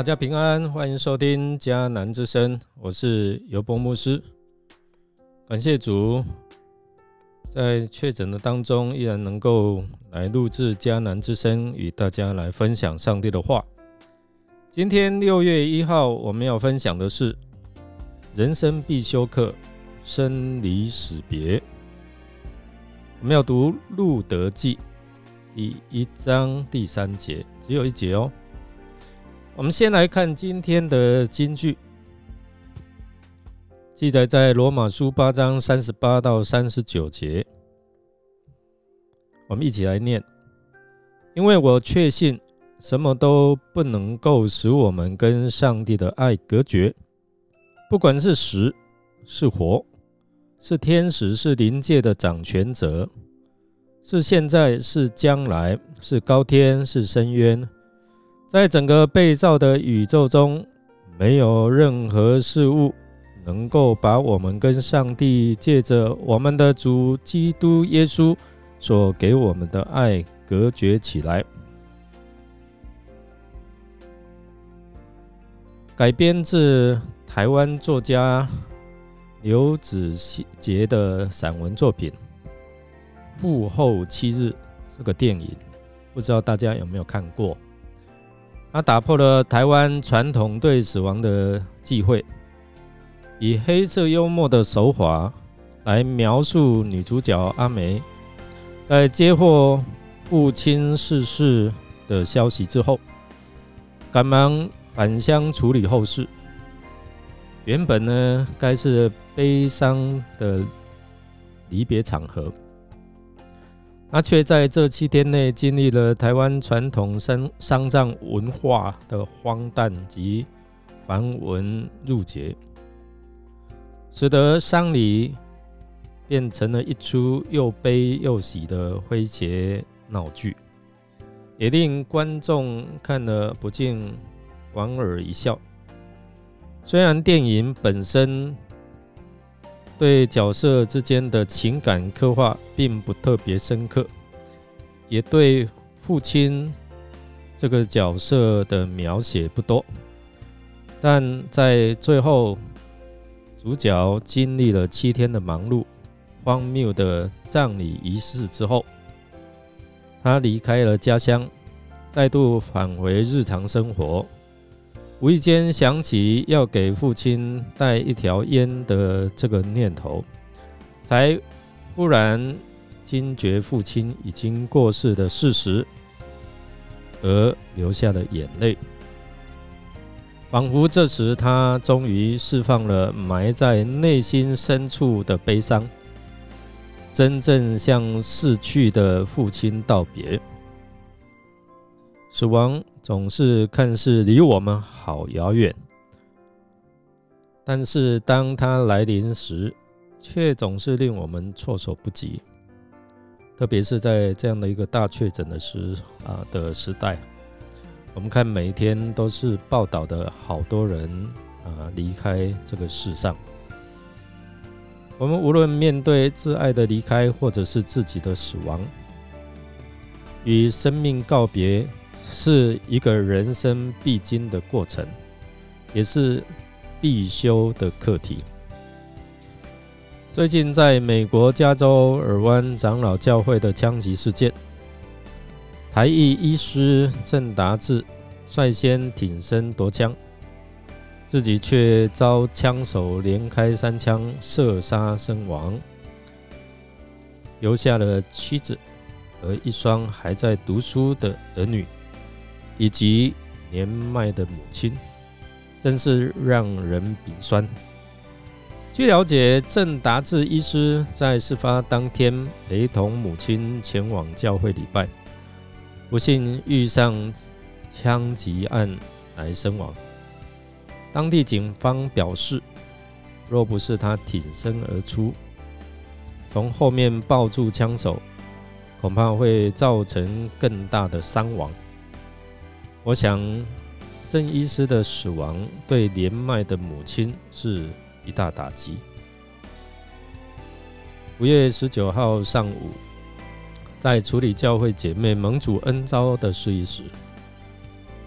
大家平安，欢迎收听迦南之声，我是尤波牧师。感谢主，在确诊的当中，依然能够来录制迦南之声，与大家来分享上帝的话。今天六月一号，我们要分享的是人生必修课——生离死别。我们要读《路德记》第一章第三节，只有一节哦。我们先来看今天的金句，记载在罗马书八章三十八到三十九节。我们一起来念：因为我确信，什么都不能够使我们跟上帝的爱隔绝，不管是死是活，是天使是灵界的掌权者，是现在是将来，是高天是深渊。在整个被造的宇宙中，没有任何事物能够把我们跟上帝借着我们的主基督耶稣所给我们的爱隔绝起来。改编自台湾作家刘子杰的散文作品《父后七日》这个电影，不知道大家有没有看过？他打破了台湾传统对死亡的忌讳，以黑色幽默的手法来描述女主角阿梅在接获父亲逝世的消息之后，赶忙返乡处理后事。原本呢，该是悲伤的离别场合。他却在这七天内经历了台湾传统丧丧葬文化的荒诞及繁文缛节，使得丧礼变成了一出又悲又喜的诙谐闹剧，也令观众看了不禁莞尔一笑。虽然电影本身，对角色之间的情感刻画并不特别深刻，也对父亲这个角色的描写不多，但在最后，主角经历了七天的忙碌、荒谬的葬礼仪式之后，他离开了家乡，再度返回日常生活。无意间想起要给父亲带一条烟的这个念头，才忽然惊觉父亲已经过世的事实，而流下了眼泪。仿佛这时他终于释放了埋在内心深处的悲伤，真正向逝去的父亲道别。死亡总是看似离我们好遥远，但是当它来临时，却总是令我们措手不及。特别是在这样的一个大确诊的时啊的时代，我们看每一天都是报道的好多人啊离开这个世上。我们无论面对挚爱的离开，或者是自己的死亡，与生命告别。是一个人生必经的过程，也是必修的课题。最近，在美国加州尔湾长老教会的枪击事件，台裔医师郑达志率先挺身夺枪，自己却遭枪手连开三枪射杀身亡，留下了妻子和一双还在读书的儿女。以及年迈的母亲，真是让人鼻酸。据了解，郑达志医师在事发当天陪同母亲前往教会礼拜，不幸遇上枪击案而身亡。当地警方表示，若不是他挺身而出，从后面抱住枪手，恐怕会造成更大的伤亡。我想，郑医师的死亡对年迈的母亲是一大打击。五月十九号上午，在处理教会姐妹盟主恩招的事宜时，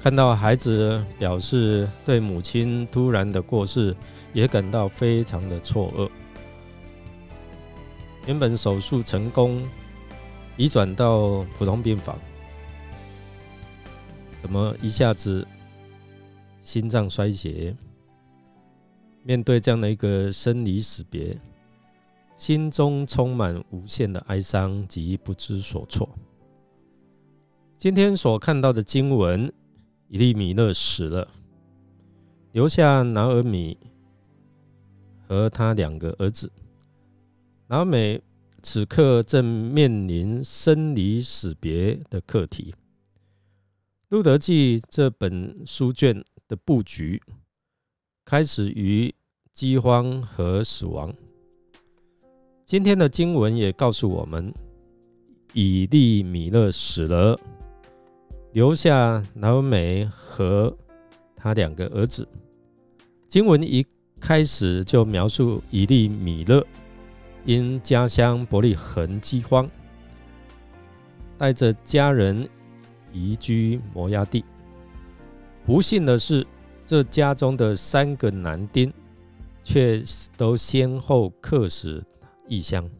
看到孩子表示对母亲突然的过世也感到非常的错愕。原本手术成功，移转到普通病房，怎么一下子心脏衰竭？面对这样的一个生离死别，心中充满无限的哀伤及不知所措。今天所看到的经文，以利米勒死了，留下拿尔米和他两个儿子。拿美此刻正面临生离死别的课题。路德记这本书卷的布局。开始于饥荒和死亡。今天的经文也告诉我们，以利米勒死了，留下南美和他两个儿子。经文一开始就描述以利米勒因家乡伯利恒饥荒，带着家人移居摩崖地。不幸的是。这家中的三个男丁，却都先后客死异乡。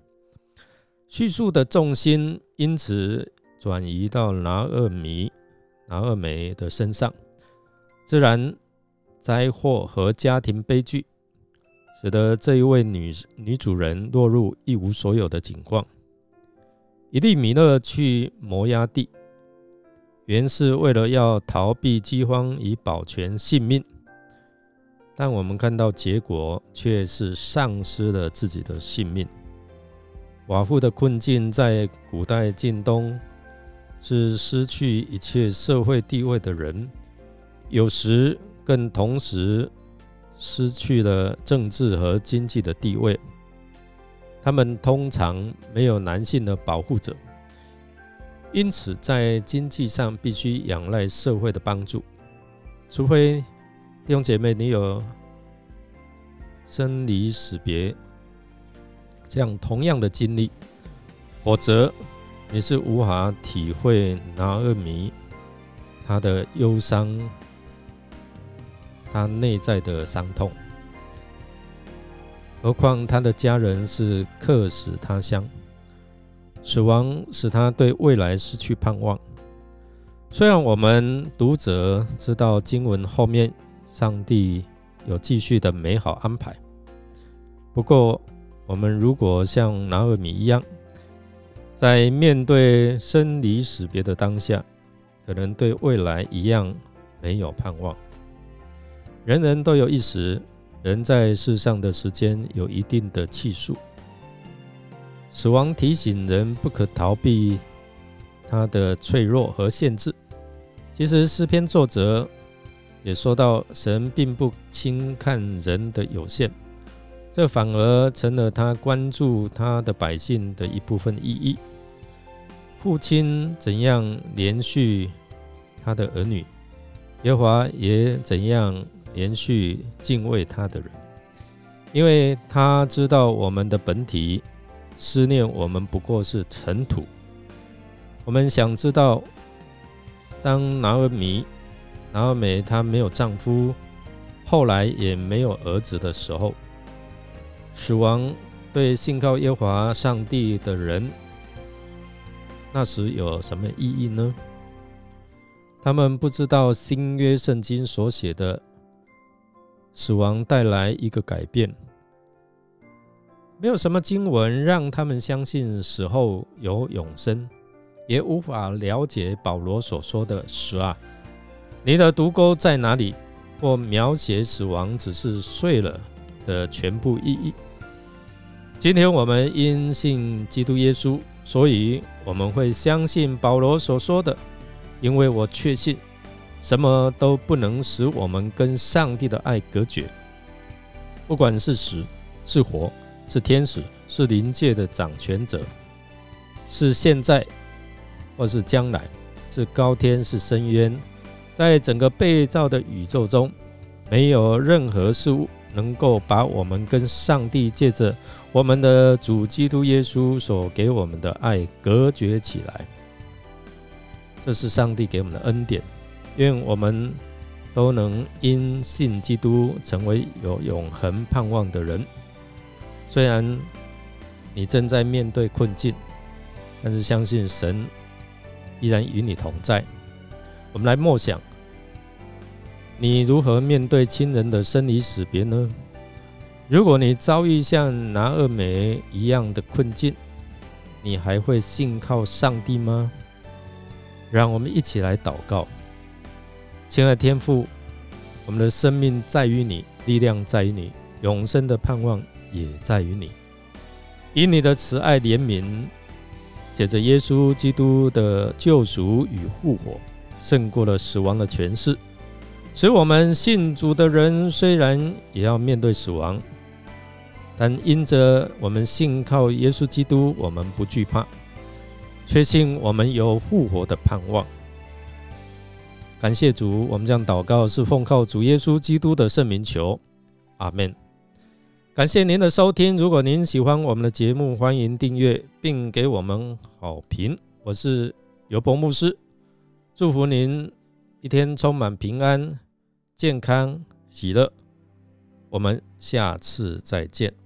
叙述的重心因此转移到拿二米、拿二梅的身上。自然灾祸和家庭悲剧，使得这一位女女主人落入一无所有的境况。伊利米勒去摩崖地。原是为了要逃避饥荒以保全性命，但我们看到结果却是丧失了自己的性命。寡妇的困境在古代晋东是失去一切社会地位的人，有时更同时失去了政治和经济的地位。他们通常没有男性的保护者。因此，在经济上必须仰赖社会的帮助，除非弟兄姐妹你有生离死别这样同样的经历，否则你是无法体会拿二米他的忧伤，他内在的伤痛。何况他的家人是客死他乡。死亡使他对未来失去盼望。虽然我们读者知道经文后面上帝有继续的美好安排，不过我们如果像拿尔米一样，在面对生离死别的当下，可能对未来一样没有盼望。人人都有一死，人在世上的时间有一定的气数。死亡提醒人不可逃避他的脆弱和限制。其实诗篇作者也说到，神并不轻看人的有限，这反而成了他关注他的百姓的一部分意义。父亲怎样连续他的儿女，耶和华也怎样连续敬畏他的人，因为他知道我们的本体。思念我们不过是尘土。我们想知道，当拿尔米、拿尔美她没有丈夫，后来也没有儿子的时候，死亡对信靠耶和华上帝的人，那时有什么意义呢？他们不知道新约圣经所写的死亡带来一个改变。没有什么经文让他们相信死后有永生，也无法了解保罗所说的“死啊，你的毒钩在哪里”或描写死亡只是碎了的全部意义。今天我们因信基督耶稣，所以我们会相信保罗所说的，因为我确信什么都不能使我们跟上帝的爱隔绝，不管是死是活。是天使，是灵界的掌权者，是现在，或是将来，是高天，是深渊，在整个被造的宇宙中，没有任何事物能够把我们跟上帝借着我们的主基督耶稣所给我们的爱隔绝起来。这是上帝给我们的恩典，愿我们都能因信基督成为有永恒盼望的人。虽然你正在面对困境，但是相信神依然与你同在。我们来默想，你如何面对亲人的生离死别呢？如果你遭遇像拿二美一样的困境，你还会信靠上帝吗？让我们一起来祷告。亲爱的天父，我们的生命在于你，力量在于你，永生的盼望也在于你。以你的慈爱怜悯，借着耶稣基督的救赎与复活，胜过了死亡的权势，使我们信主的人虽然也要面对死亡，但因着我们信靠耶稣基督，我们不惧怕。确信我们有复活的盼望。感谢主，我们这样祷告是奉靠主耶稣基督的圣名求，阿门。感谢您的收听，如果您喜欢我们的节目，欢迎订阅并给我们好评。我是尤博牧师，祝福您一天充满平安、健康、喜乐。我们下次再见。